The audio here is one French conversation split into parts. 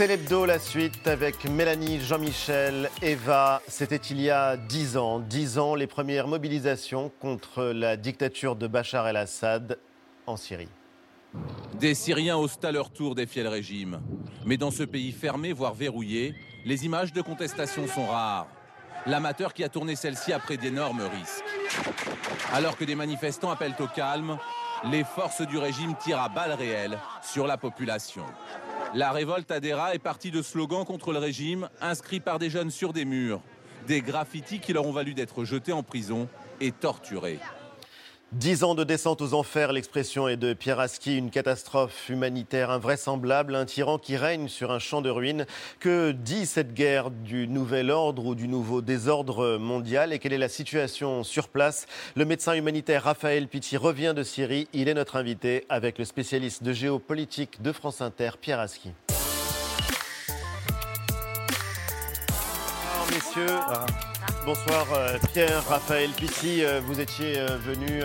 C'est l'hebdo, la suite avec Mélanie, Jean-Michel, Eva. C'était il y a dix ans. Dix ans, les premières mobilisations contre la dictature de Bachar el-Assad en Syrie. Des Syriens osent à leur tour défier le régime. Mais dans ce pays fermé, voire verrouillé, les images de contestation sont rares. L'amateur qui a tourné celle-ci a pris d'énormes risques. Alors que des manifestants appellent au calme, les forces du régime tirent à balles réelles sur la population. La révolte Adera est partie de slogans contre le régime inscrits par des jeunes sur des murs, des graffitis qui leur ont valu d'être jetés en prison et torturés. Dix ans de descente aux enfers, l'expression est de Pierre Aski, une catastrophe humanitaire invraisemblable, un tyran qui règne sur un champ de ruines. Que dit cette guerre du nouvel ordre ou du nouveau désordre mondial? Et quelle est la situation sur place? Le médecin humanitaire Raphaël Pitti revient de Syrie. Il est notre invité avec le spécialiste de géopolitique de France Inter, Pierre Aski. Alors, messieurs. Bonsoir euh, Pierre, Raphaël Pitti, euh, vous étiez euh, venu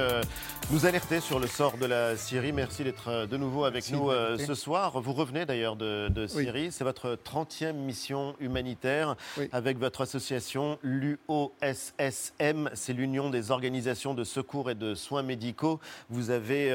nous alerter sur le sort de la Syrie. Merci d'être de nouveau avec nous ce soir. Vous revenez d'ailleurs de, Syrie. C'est votre 30e mission humanitaire avec votre association, l'UOSSM. C'est l'Union des organisations de secours et de soins médicaux. Vous avez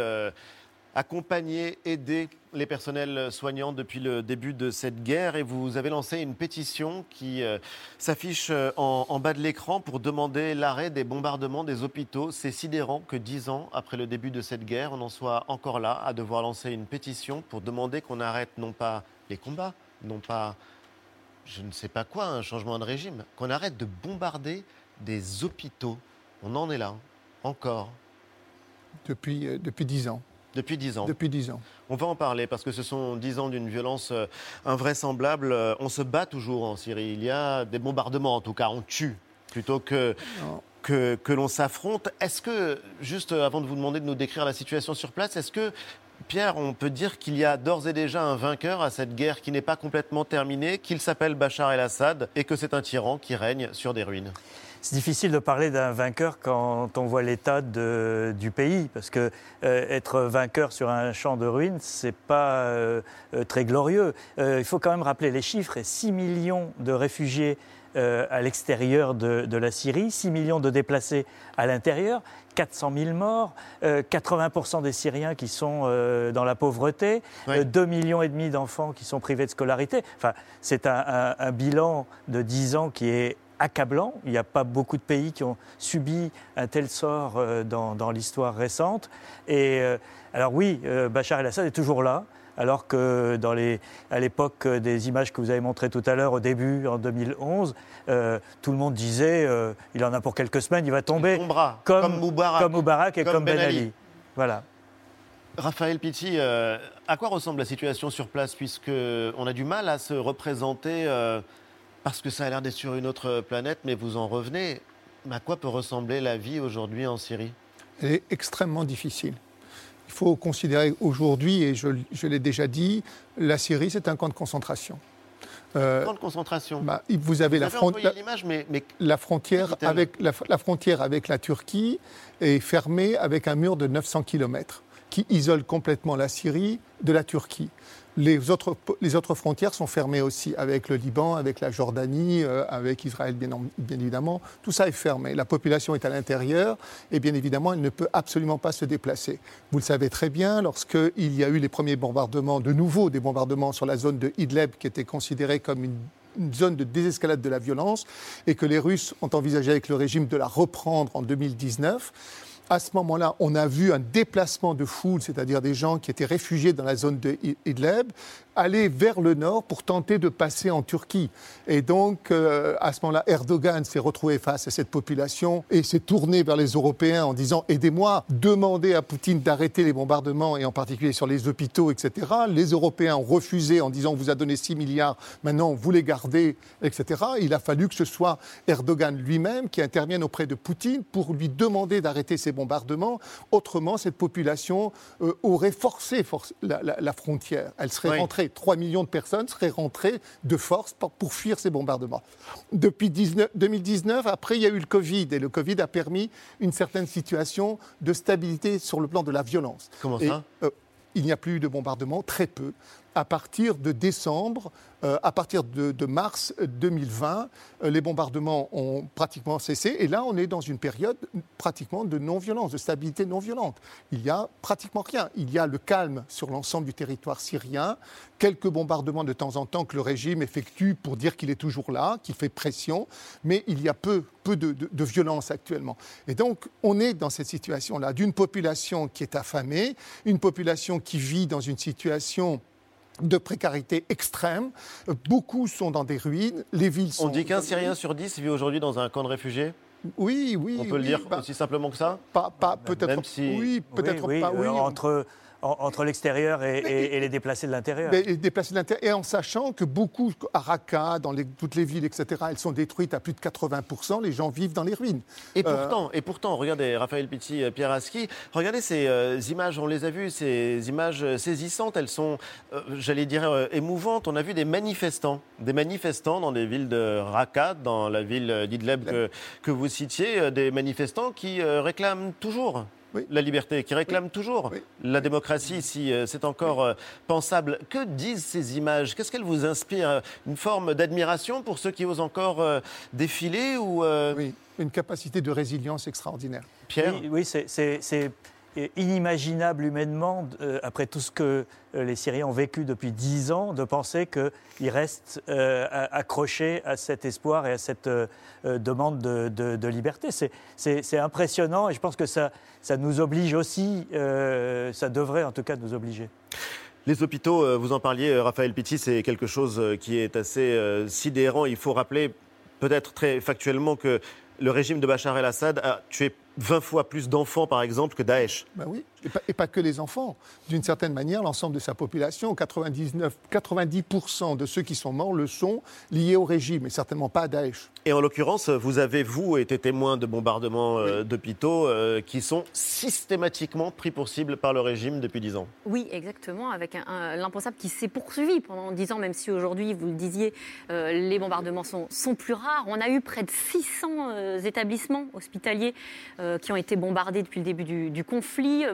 accompagner, aider les personnels soignants depuis le début de cette guerre et vous avez lancé une pétition qui euh, s'affiche euh, en, bas de l'écran pour demander l'arrêt des bombardements des hôpitaux. C'est sidérant que dix ans après le début de cette guerre, on en soit encore là à devoir lancer une pétition pour demander qu'on arrête non pas les combats, non pas je ne sais pas quoi, un changement de régime, qu'on arrête de bombarder des hôpitaux. On en est là, encore. Depuis, euh, depuis dix ans. Depuis dix ans. Depuis dix ans. On va en parler parce que ce sont dix ans d'une violence euh, invraisemblable. Euh, on se bat toujours en Syrie. Il y a des bombardements, en tout cas, on tue plutôt que, que, que l'on s'affronte. Est-ce que, juste avant de vous demander de nous décrire la situation sur place, est-ce que, Pierre, on peut dire qu'il y a d'ores et déjà un vainqueur à cette guerre qui n'est pas complètement terminée, qu'il s'appelle Bachar el-Assad et que c'est un tyran qui règne sur des ruines? C'est difficile de parler d'un vainqueur quand on voit l'état du pays, parce que euh, être vainqueur sur un champ de ruines, c'est pas euh, euh, très glorieux. il faut quand même rappeler les chiffres 6 millions de réfugiés à l'extérieur de, la Syrie, 6 millions de déplacés à l'intérieur, 400 000 morts, 80% des Syriens qui sont dans la pauvreté, 2 millions et demi d'enfants qui sont privés de scolarité. Enfin, c'est un, un bilan de 10 ans qui est accablant. Il n'y a pas beaucoup de pays qui ont subi un tel sort euh, dans, l'histoire récente. Et euh, alors oui, euh, Bachar el-Assad est toujours là. Alors que dans les, à l'époque des images que vous avez montrées tout à l'heure, au début, en 2011, tout le monde disait il en a pour quelques semaines, il va tomber. comme, comme, Moubarak, et comme, Ben, ben Ali. Voilà. Raphaël Pitti, à quoi ressemble la situation sur place Puisqu'on a du mal à se représenter parce que ça a l'air d'être sur une autre planète, mais vous en revenez. À quoi peut ressembler la vie aujourd'hui en Syrie? Elle est extrêmement difficile. Il faut considérer aujourd'hui, et je, l'ai déjà dit, la Syrie, c'est un camp de concentration. Euh, camp de concentration. Bah, vous avez, la, mais, la, frontière avec, la, la, frontière avec la Turquie est fermée avec un mur de 900 km qui isole complètement la Syrie de la Turquie. Les autres, les autres frontières sont fermées aussi, avec le Liban, avec la Jordanie, euh, avec Israël, bien, évidemment. Tout ça est fermé. La population est à l'intérieur et bien évidemment, elle ne peut absolument pas se déplacer. Vous le savez très bien, lorsqu'il y a eu les premiers bombardements, de nouveau des bombardements sur la zone de Idlib, qui était considérée comme une une zone de désescalade de la violence et que les Russes ont envisagé avec le régime de la reprendre en 2019 à ce moment-là, on a vu un déplacement de foule, c'est-à-dire des gens qui étaient réfugiés dans la zone de Idlib, aller vers le nord pour tenter de passer en Turquie. Et donc, euh, à ce moment-là, Erdogan s'est retrouvé face à cette population et s'est tourné vers les Européens en disant Aidez-moi, demandez à Poutine d'arrêter les bombardements et en particulier sur les hôpitaux, etc. Les Européens ont refusé en disant On vous a donné 6 milliards, maintenant vous les gardez, etc. Il a fallu que ce soit Erdogan lui-même qui intervienne auprès de Poutine pour lui demander d'arrêter ces bombardements. Autrement, cette population euh, aurait forcé la, frontière. Elle serait rentrée 3 millions de personnes seraient rentrées de force pour, fuir ces bombardements. Depuis 2019, après, il y a eu le Covid, et le Covid a permis une certaine situation de stabilité sur le plan de la violence. Comment ça? Euh, il n'y a plus eu de bombardements, très peu. À partir de décembre, euh, à partir de, mars 2020, euh, les bombardements ont pratiquement cessé. Et là, on est dans une période pratiquement de non-violence, de stabilité non-violente. Il n'y a pratiquement rien. Il y a le calme sur l'ensemble du territoire syrien, quelques bombardements de temps en temps que le régime effectue pour dire qu'il est toujours là, qu'il fait pression, mais il y a peu, peu de, de violence actuellement. Et donc, on est dans cette situation-là, d'une population qui est affamée, une population qui vit dans une situation de précarité extrême. Beaucoup sont dans des ruines. Les villes sont. On dit qu'un Syrien sur dix vit aujourd'hui dans un camp de réfugiés oui, oui. On peut le dire bah, aussi simplement que ça Pas, pas peut-être. Si... Oui, peut-être pas. Oui. Entre entre l'extérieur et, les déplacés de l'intérieur. Les déplacés de l'intérieur, et en sachant que beaucoup, à Raqqa, dans toutes les villes, etc., elles sont détruites à plus de 80%, les gens vivent dans les ruines. Et euh, pourtant, et pourtant regardez, Raphaël Pitti, euh, Pierre Aski, regardez ces euh, images, on les a vues, ces images saisissantes, elles sont, j'allais dire, émouvantes. On a vu des manifestants, des manifestants dans des villes de Raqqa, dans la ville d'Idleb que, que, vous citiez, des manifestants qui réclament toujours la liberté, qui réclame toujours la démocratie, si euh, c'est encore euh, pensable. Que disent ces images? Qu'est-ce qu'elles vous inspirent? Une forme d'admiration pour ceux qui osent encore euh, défiler ou Oui, une capacité de résilience extraordinaire. Pierre? Oui, c'est inimaginable humainement, euh, après tout ce que euh, les Syriens ont vécu depuis dix ans, de penser qu'ils restent euh, accrochés à cet espoir et à cette demande de, liberté. C'est impressionnant et je pense que ça, ça nous oblige aussi, ça devrait en tout cas nous obliger. Les hôpitaux, vous en parliez, Raphaël Pitti, c'est quelque chose qui est assez sidérant. Il faut rappeler peut-être très factuellement que le régime de Bachar el-Assad a tué 20 fois plus d'enfants, par exemple, que Daesh. Oui, et pas, que les enfants. D'une certaine manière, l'ensemble de sa population, 99, 90% de ceux qui sont morts le sont liés au régime, et certainement pas à Daesh. Et en l'occurrence, vous avez, vous, été témoin de bombardements euh, d'hôpitaux euh, qui sont systématiquement pris pour cible par le régime depuis 10 ans. Oui, exactement, avec l'impensable qui s'est poursuivi pendant 10 ans, même si aujourd'hui, vous le disiez, euh, les bombardements sont, sont, plus rares. On a eu près de 600 établissements hospitaliers qui ont été bombardés depuis le début du, du conflit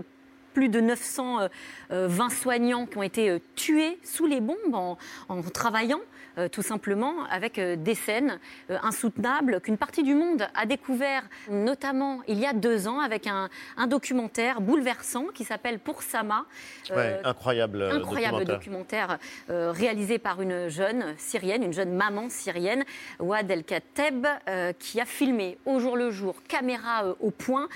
plus de 920 euh, soignants qui ont été euh, tués sous les bombes en, travaillant euh, tout simplement avec des scènes insoutenables qu'une partie du monde a découvert notamment il y a deux ans avec un, documentaire bouleversant qui s'appelle Pour Sama. incroyable, incroyable documentaire, réalisé par une jeune syrienne, une jeune maman syrienne, Ouad El Kateb, qui a filmé au jour le jour, caméra au point,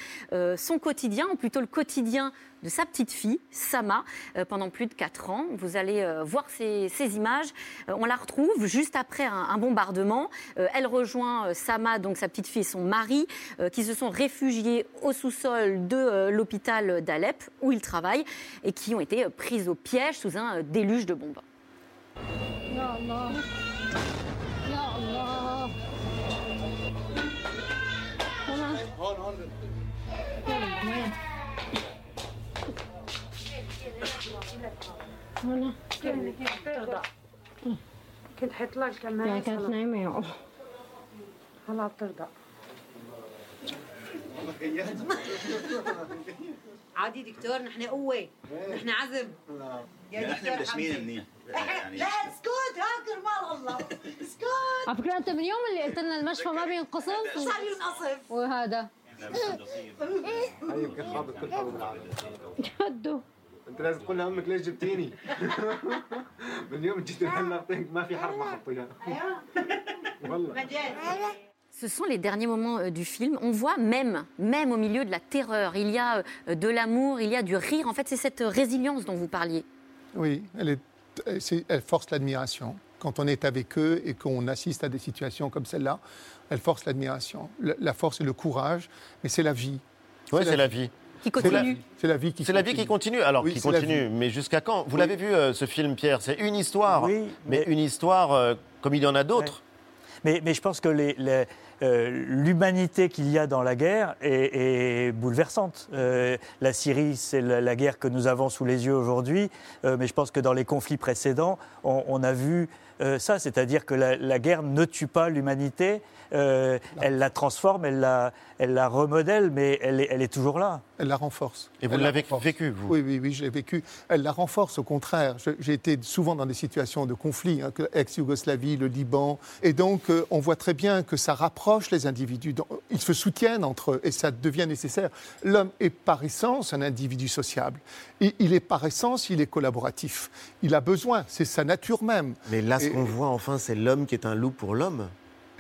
son quotidien, ou plutôt le quotidien de sa petite fille, Sama, euh, pendant plus de 4 ans. Vous allez euh, voir ces, images. Euh, on la retrouve juste après un, bombardement. elle rejoint Sama, donc sa petite fille et son mari, qui se sont réfugiés au sous-sol de l'hôpital d'Alep, où ils travaillent, et qui ont été prises au piège sous un déluge de bombes. هنا. ترضع كنت حيطلع كمان يعني كانت نايمة يا هلا بترضع عادي دكتور نحن قوة. نحن عزم. يا دكتور نحن منيح. يعني لا اسكت ها كرمال الله. اسكت. على فكرة أنت من يوم اللي قلت لنا المشفى ما بينقصف؟ صار ينقصف. وهذا. كيف خابط كل هدو انت لازم تقول لامك ليش جبتيني من يوم جيت لهلا ما في حرف ما حطيها والله Ce sont les derniers moments euh, du film. On voit même, même au milieu de la terreur, il y a euh, de l'amour, il y a du rire. En fait, c'est cette résilience dont vous parliez. Oui, elle, est, elle force l'admiration. Quand on est avec eux et qu'on assiste à des situations comme celle-là, elle force l'admiration. La force et le courage, mais c'est la vie. Oui, c'est la vie qui continue. C'est la, vie qui C'est la vie qui continue. Alors, qui continue, mais jusqu'à quand Vous l'avez vu, euh, ce film, Pierre C'est une histoire, oui, mais... une histoire euh, comme il y en a d'autres. Mais, mais, je pense que euh, l'humanité qu'il y a dans la guerre est, bouleversante. la Syrie, c'est la, guerre que nous avons sous les yeux aujourd'hui, mais je pense que dans les conflits précédents, on, a vu ça, c'est-à-dire que la, guerre ne tue pas l'humanité, elle la transforme, elle la, elle la remodèle, mais elle est, elle est toujours là. Elle la renforce. Et vous l'avez vécu, vous? Oui, oui, oui, je l'ai vécu. Elle la renforce, au contraire. J'ai été souvent dans des situations de conflit, hein, ex-Yougoslavie, le Liban, et donc on voit très bien que ça rapproche les individus. Ils se soutiennent entre eux, et ça devient nécessaire. L'homme est par essence un individu sociable. Et il est par essence, il est collaboratif. Il a besoin, c'est sa nature même. Mais là, ce qu'on voit enfin, c'est l'homme qui est un loup pour l'homme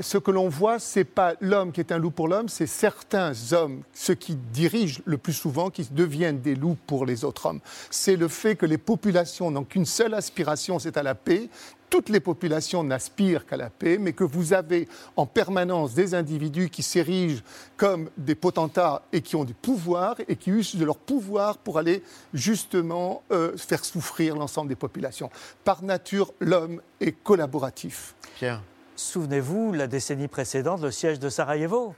ce que l'on voit, ce n'est pas l'homme qui est un loup pour l'homme, c'est certains hommes, ceux qui dirigent le plus souvent, qui deviennent des loups pour les autres hommes. C'est le fait que les populations n'ont qu'une seule aspiration, c'est à la paix, toutes les populations n'aspirent qu'à la paix, mais que vous avez en permanence des individus qui s'érigent comme des potentats et qui ont du pouvoir et qui usent de leur pouvoir pour aller justement euh, faire souffrir l'ensemble des populations. Par nature, l'homme est collaboratif. Pierre Souvenez-vous, la décennie précédente, le siège de Sarajevo.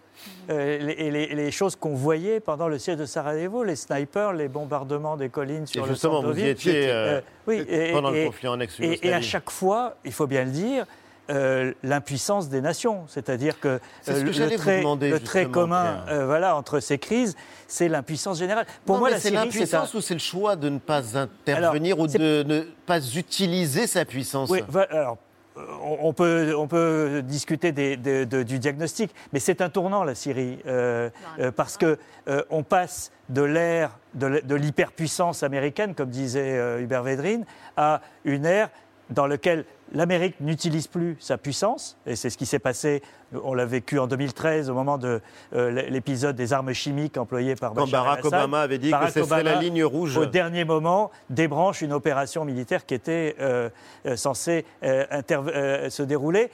Euh, et les, choses qu'on voyait pendant le siège de Sarajevo, les snipers, les bombardements des collines sur et justement, vous y étiez euh, oui, pendant le conflit en ex et, et, à chaque fois, il faut bien le dire, euh, l'impuissance des nations. C'est-à-dire que, le, trait, le, trait, commun voilà, entre ces crises, c'est l'impuissance générale. Pour moi, c'est l'impuissance ou c'est le choix de ne pas intervenir ou de ne pas utiliser sa puissance? Oui, alors, on peut, on peut discuter du diagnostic, mais c'est un tournant la Syrie, euh, euh, parce que euh, on passe de l'ère de l'hyperpuissance américaine, comme disait Hubert Védrine, à une ère dans laquelle l'Amérique n'utilise plus sa puissance, et c'est ce qui s'est passé, on l'a vécu en 2013 au moment de euh, l'épisode des armes chimiques employées par Quand Barack Obama avait dit que c'était la ligne rouge. Au dernier moment, débranche une opération militaire qui était euh, euh, censée se dérouler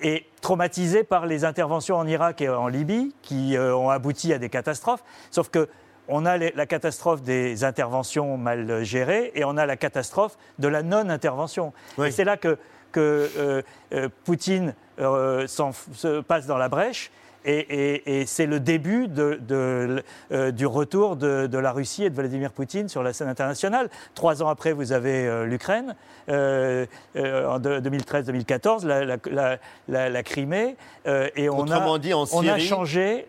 et traumatisé par les interventions en Irak et en Libye qui ont abouti à des catastrophes. Sauf que on a la catastrophe des interventions mal gérées et on a la catastrophe de la non-intervention. Et c'est là que, euh, euh, Poutine euh, se passe dans la brèche et, c'est le début euh, du retour de, la Russie et de Vladimir Poutine sur la scène internationale. Trois ans après, vous avez euh, l'Ukraine, euh, en 2013-2014, la, Crimée, et on a, dit, en on a changé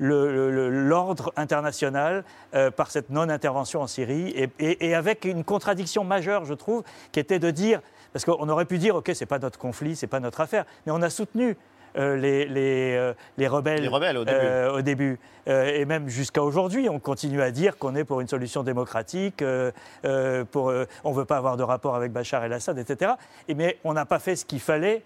l'ordre international par cette non-intervention en Syrie, et, et avec une contradiction majeure, je trouve, qui était de dire parce qu'on aurait pu dire, OK, c'est pas notre conflit, c'est pas notre affaire, mais on a soutenu euh, les, les, euh, les, rebelles, au début. Euh, et même jusqu'à aujourd'hui, on continue à dire qu'on est pour une solution démocratique, pour, on ne veut pas avoir de rapport avec Bachar el-Assad, etc. Et, mais on n'a pas fait ce qu'il fallait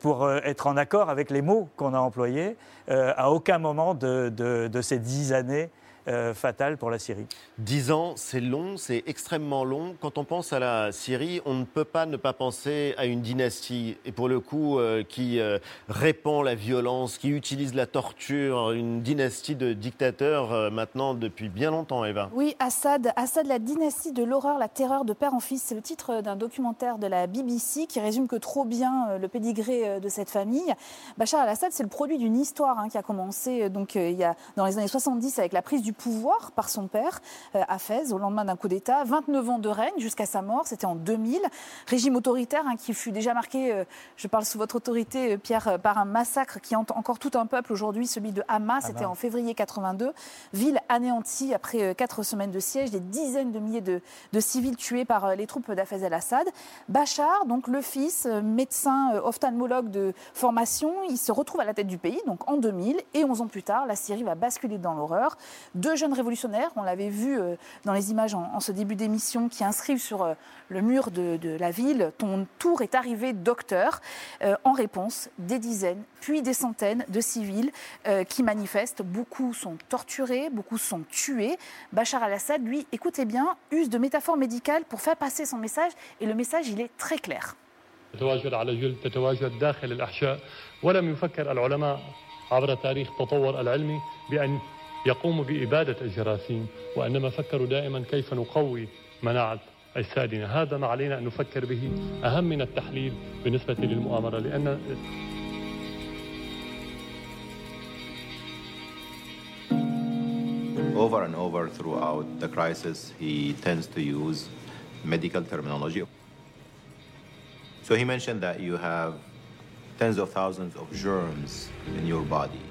pour être en accord avec les mots qu'on a employés à aucun moment de, de, de ces dix années euh, fatale pour la Syrie. Dix ans, c'est long, c'est extrêmement long. Quand on pense à la Syrie, on ne peut pas ne pas penser à une dynastie, et pour le coup, euh, qui euh, répand la violence, qui utilise la torture, une dynastie de dictateurs maintenant depuis bien longtemps, Eva. Oui, Assad, Assad, la dynastie de l'horreur, la terreur de père en fils, c'est le titre d'un documentaire de la BBC qui résume que trop bien le pédigré de cette famille. Bachar al-Assad, c'est le produit d'une histoire hein, qui a commencé donc, il y a, dans les années 70 avec la prise du pouvoir par son père euh, à Fès au lendemain d'un coup d'État. 29 ans de règne jusqu'à sa mort, c'était en 2000. Régime autoritaire hein, qui fut déjà marqué, euh, je parle sous votre autorité, euh, Pierre, par un massacre qui hante encore tout un peuple aujourd'hui, celui de Hama. C'était en février 82. Ville anéantie après quatre semaines de siège, des dizaines de milliers de, civils tués par les troupes d'Afez el-Assad. Bachar, donc le fils, médecin ophtalmologue de formation, il se retrouve à la tête du pays, donc en 2000, et 11 ans plus tard, la Syrie va basculer dans l'horreur deux jeunes révolutionnaires, on l'avait vu euh, dans les images en, ce début d'émission, qui inscrivent sur euh, le mur de, la ville Ton tour est arrivé, docteur. Euh, en réponse, des dizaines, puis des centaines de civils qui manifestent. Beaucoup sont torturés, beaucoup sont tués. Bachar al-Assad, lui, écoutez bien, use de métaphores médicales pour faire passer son message, et le message, il est très clair. يقوم بإبادة الجراثيم وإنما فكروا دائما كيف نقوي مناعة أجسادنا هذا ما علينا أن نفكر به أهم من التحليل بالنسبة للمؤامرة لأن Over and over throughout the crisis, he tends to use medical terminology. So he mentioned that you have tens of thousands of germs in your body,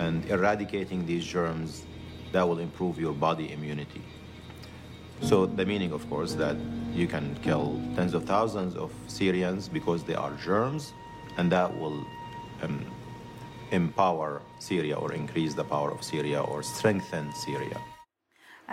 and eradicating these germs that will improve your body immunity. So the meaning, of course, that you can kill tens of thousands of Syrians because they are germs, and that will um, empower Syria or increase the power of Syria or strengthen Syria.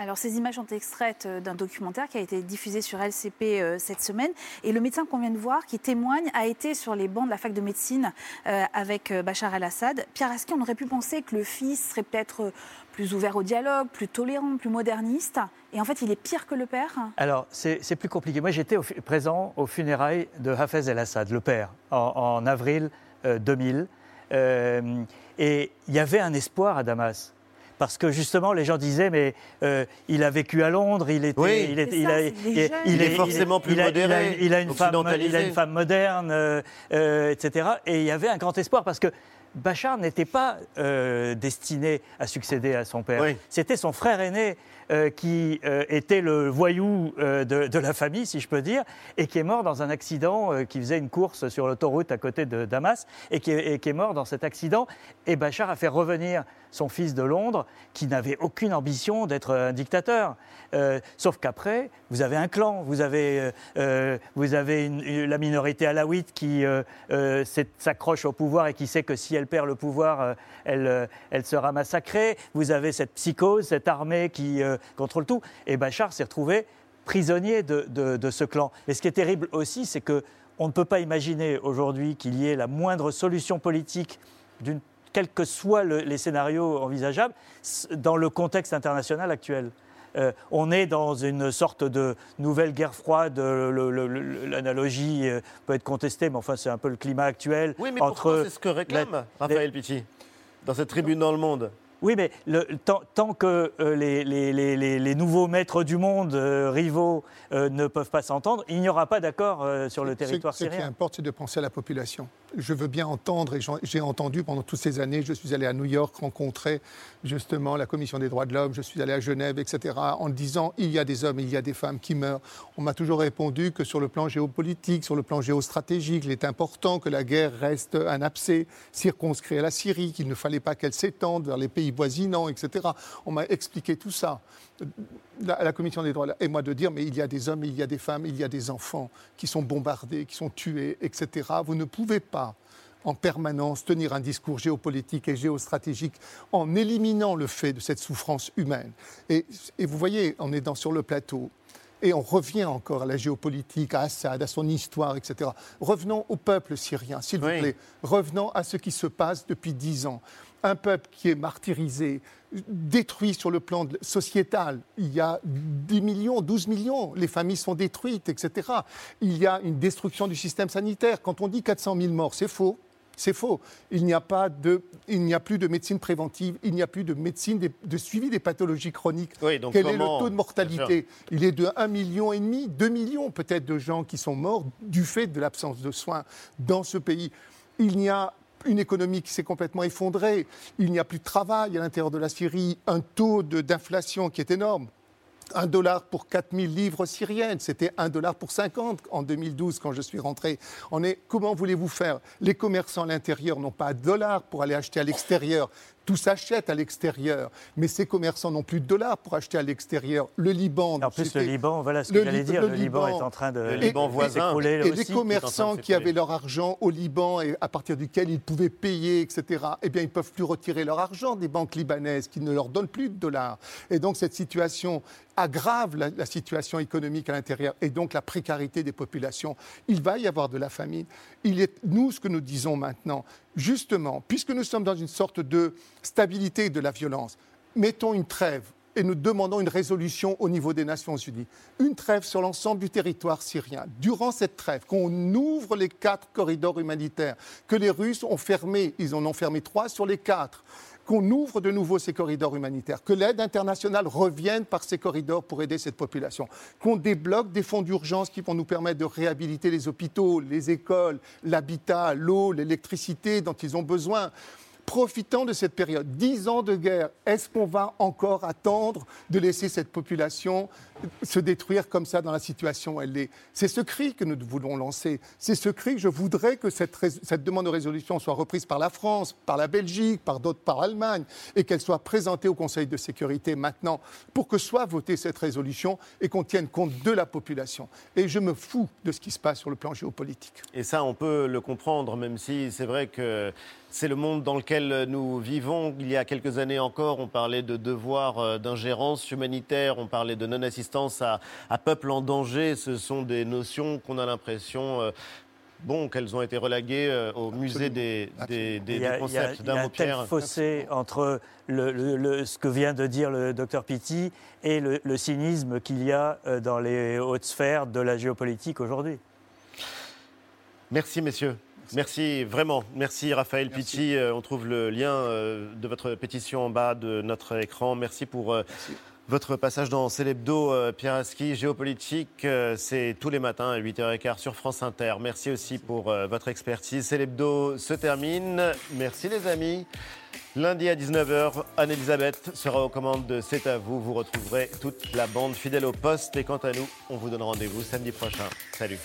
Alors, ces images sont extraites euh, d'un documentaire qui a été diffusé sur LCP euh, cette semaine. Et le médecin qu'on vient de voir, qui témoigne, a été sur les bancs de la fac de médecine euh, avec Bachar el-Assad. Pierre Aski, on aurait pu penser que le fils serait peut-être plus ouvert au dialogue, plus tolérant, plus moderniste. Et en fait, il est pire que le père Alors, c'est plus compliqué. Moi, j'étais présent aux funérailles de Hafez el-Assad, le père, en, avril 2000. et il y avait un espoir à Damas parce que justement les gens disaient mais euh, il a vécu à Londres, il était, il, est, il, est forcément plus modéré, il a, une femme, il a une femme moderne, euh, euh, etc. Et il y avait un grand espoir parce que Bachar n'était pas destiné à succéder à son père. C'était son frère aîné euh, qui euh, était le voyou euh, de, la famille, si je peux dire, et qui est mort dans un accident, qui faisait une course sur l'autoroute à côté de Damas, et qui, est, qui est mort dans cet accident. Et Bachar a fait revenir son fils de Londres, qui n'avait aucune ambition d'être un dictateur. sauf qu'après, vous avez un clan, vous avez, vous avez la minorité alaouite qui s'accroche au pouvoir et qui sait que si elle perd le pouvoir, elle, elle sera massacrée. Vous avez cette psychose, cette armée qui contrôle tout. Et Bachar s'est retrouvé prisonnier de, ce clan. Et ce qui est terrible aussi, c'est que on ne peut pas imaginer aujourd'hui qu'il y ait la moindre solution politique quels que soient les scénarios envisageables, dans le contexte international actuel. Euh, on est dans une sorte de nouvelle guerre froide. L'analogie euh, peut être contestée, mais enfin, c'est un peu le climat actuel. Oui, mais entre c'est ce que réclame Raphaël Pitti dans cette tribune dans le monde. Oui, mais le, tant, que euh, les, nouveaux maîtres du monde, euh, rivaux, euh, ne peuvent pas s'entendre, il n'y aura pas d'accord sur le territoire syrien. Ce qui importe, c'est de penser à la population je veux bien entendre, et j'ai entendu pendant toutes ces années, je suis allé à New York rencontrer justement la Commission des droits de l'homme, je suis allé à Genève, etc., en disant il y a des hommes, il y a des femmes qui meurent. On m'a toujours répondu que sur le plan géopolitique, sur le plan géostratégique, il est important que la guerre reste un abcès circonscrit à la Syrie, qu'il ne fallait pas qu'elle s'étende vers les pays voisinants, etc. On m'a expliqué tout ça à la Commission des droits et moi de dire, mais il y a des hommes, il y a des femmes, il y a des enfants qui sont bombardés, qui sont tués, etc. Vous ne pouvez pas en permanence tenir un discours géopolitique et géostratégique en éliminant le fait de cette souffrance humaine. Et, vous voyez, on est dans, sur le plateau. Et on revient encore à la géopolitique, à Assad, à son histoire, etc. Revenons au peuple syrien, s'il vous plaît. Revenons à ce qui se passe depuis dix ans un peuple qui est martyrisé, détruit sur le plan sociétal. Il y a 10 millions, 12 millions, les familles sont détruites, etc. Il y a une destruction du système sanitaire. Quand on dit 400 000 morts, c'est faux. C'est faux. Il n'y a, pas de, il n'y a plus de médecine préventive, il n'y a plus de médecine de, suivi des pathologies chroniques. Quel est le taux de mortalité? Il est de 1,5 million, et demi, 2 millions peut-être de gens qui sont morts du fait de l'absence de soins dans ce pays. Il n'y a une économie qui s'est complètement effondrée, il n'y a plus de travail à l'intérieur de la Syrie, un taux d'inflation qui est énorme. Un dollar pour 4000 livres syriennes, c'était un dollar pour 50 en 2012 quand je suis rentré. Comment voulez-vous faire? Les commerçants à l'intérieur n'ont pas de dollars pour aller acheter à l'extérieur. Tout s'achète à l'extérieur, mais ces commerçants n'ont plus de dollars pour acheter à l'extérieur. Le Liban. En plus, le Liban, voilà ce que j'allais dire. Le, Liban, est en train de. Le Liban voisin. Et, les commerçants qui avaient leur argent au Liban et à partir duquel ils pouvaient payer, etc., eh bien, ils ne peuvent plus retirer leur argent des banques libanaises qui ne leur donnent plus de dollars. Et donc, cette situation aggrave la, situation économique à l'intérieur et donc la précarité des populations. Il va y avoir de la famine. Il est, nous, ce que nous disons maintenant, justement, puisque nous sommes dans une sorte de stabilité de la violence, mettons une trêve et nous demandons une résolution au niveau des Nations Unies. Une trêve sur l'ensemble du territoire syrien. Durant cette trêve, qu'on ouvre les quatre corridors humanitaires que les Russes ont fermés, ils en ont fermé trois sur les quatre qu'on ouvre de nouveau ces corridors humanitaires, que l'aide internationale revienne par ces corridors pour aider cette population, qu'on débloque des fonds d'urgence qui vont nous permettre de réhabiliter les hôpitaux, les écoles, l'habitat, l'eau, l'électricité dont ils ont besoin profitant de cette période, dix ans de guerre, est-ce qu'on va encore attendre de laisser cette population se détruire comme ça dans la situation où elle est? C'est ce cri que nous voulons lancer. C'est ce cri que je voudrais que cette, cette, demande de résolution soit reprise par la France, par la Belgique, par d'autres, par l'Allemagne, et qu'elle soit présentée au Conseil de sécurité maintenant pour que soit votée cette résolution et qu'on tienne compte de la population. Et je me fous de ce qui se passe sur le plan géopolitique. Et ça, on peut le comprendre, même si c'est vrai que c'est le monde dans lequel nous vivons. Il y a quelques années encore, on parlait de devoir euh, d'ingérence humanitaire, on parlait de non-assistance à, peuple en danger. Ce sont des notions qu'on a l'impression euh, bon, qu'elles ont été relaguées euh, au musée des, concepts d'un Il y a, un tel fossé entre ce que vient de dire le docteur Pitti et le cynisme qu'il y a dans les hautes sphères de la géopolitique aujourd'hui. Merci, messieurs. Merci vraiment. Merci Raphaël Pitti. Euh, on trouve le lien euh, de votre pétition en bas de notre écran. Merci pour euh, votre passage dans Célébdo, Pierre Aski. Géopolitique, c'est tous les matins à 8h15 sur France Inter. Merci aussi pour votre expertise. Célébdo se termine. Merci les amis. Lundi à 19h, Anne-Elisabeth sera aux commandes de C'est à vous. Vous retrouverez toute la bande fidèle au poste. Et quant à nous, on vous donne rendez-vous samedi prochain. Salut.